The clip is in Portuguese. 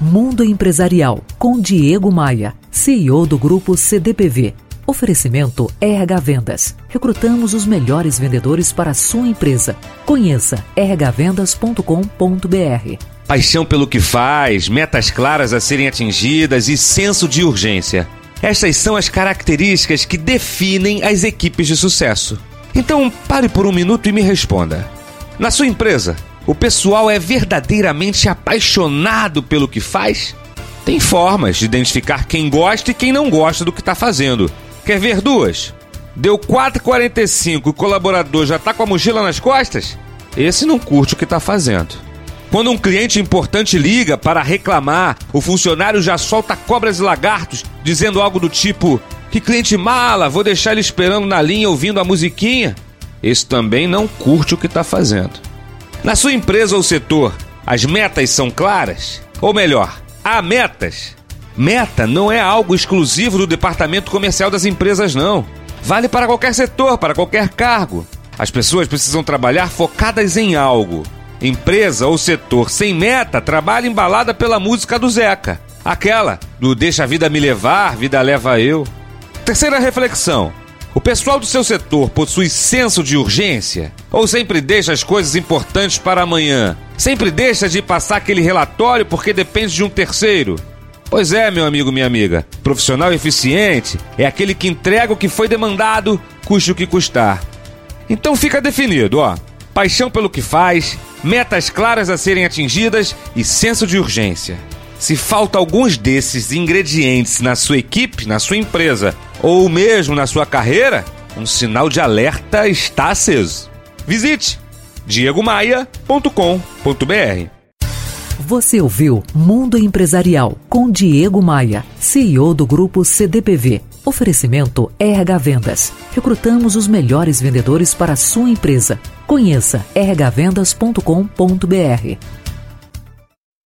Mundo Empresarial com Diego Maia, CEO do grupo CDPV. Oferecimento RH Vendas. Recrutamos os melhores vendedores para a sua empresa. Conheça rhvendas.com.br. Paixão pelo que faz, metas claras a serem atingidas e senso de urgência. Estas são as características que definem as equipes de sucesso. Então, pare por um minuto e me responda. Na sua empresa, o pessoal é verdadeiramente apaixonado pelo que faz? Tem formas de identificar quem gosta e quem não gosta do que está fazendo. Quer ver duas? Deu 4,45 e o colaborador já está com a mochila nas costas? Esse não curte o que está fazendo. Quando um cliente importante liga para reclamar, o funcionário já solta cobras e lagartos, dizendo algo do tipo: Que cliente mala, vou deixar ele esperando na linha ouvindo a musiquinha. Esse também não curte o que está fazendo. Na sua empresa ou setor, as metas são claras? Ou melhor, há metas? Meta não é algo exclusivo do departamento comercial das empresas, não. Vale para qualquer setor, para qualquer cargo. As pessoas precisam trabalhar focadas em algo. Empresa ou setor sem meta trabalha embalada pela música do Zeca. Aquela do Deixa a vida me levar, vida leva eu. Terceira reflexão. O pessoal do seu setor possui senso de urgência? Ou sempre deixa as coisas importantes para amanhã? Sempre deixa de passar aquele relatório porque depende de um terceiro? Pois é, meu amigo, minha amiga. Profissional eficiente é aquele que entrega o que foi demandado, custe o que custar. Então fica definido, ó. Paixão pelo que faz, metas claras a serem atingidas e senso de urgência. Se falta alguns desses ingredientes na sua equipe, na sua empresa ou mesmo na sua carreira, um sinal de alerta está aceso. Visite diegomaia.com.br. Você ouviu Mundo Empresarial com Diego Maia, CEO do grupo CDPV. Oferecimento RH Vendas. Recrutamos os melhores vendedores para a sua empresa. Conheça rhvendas.com.br.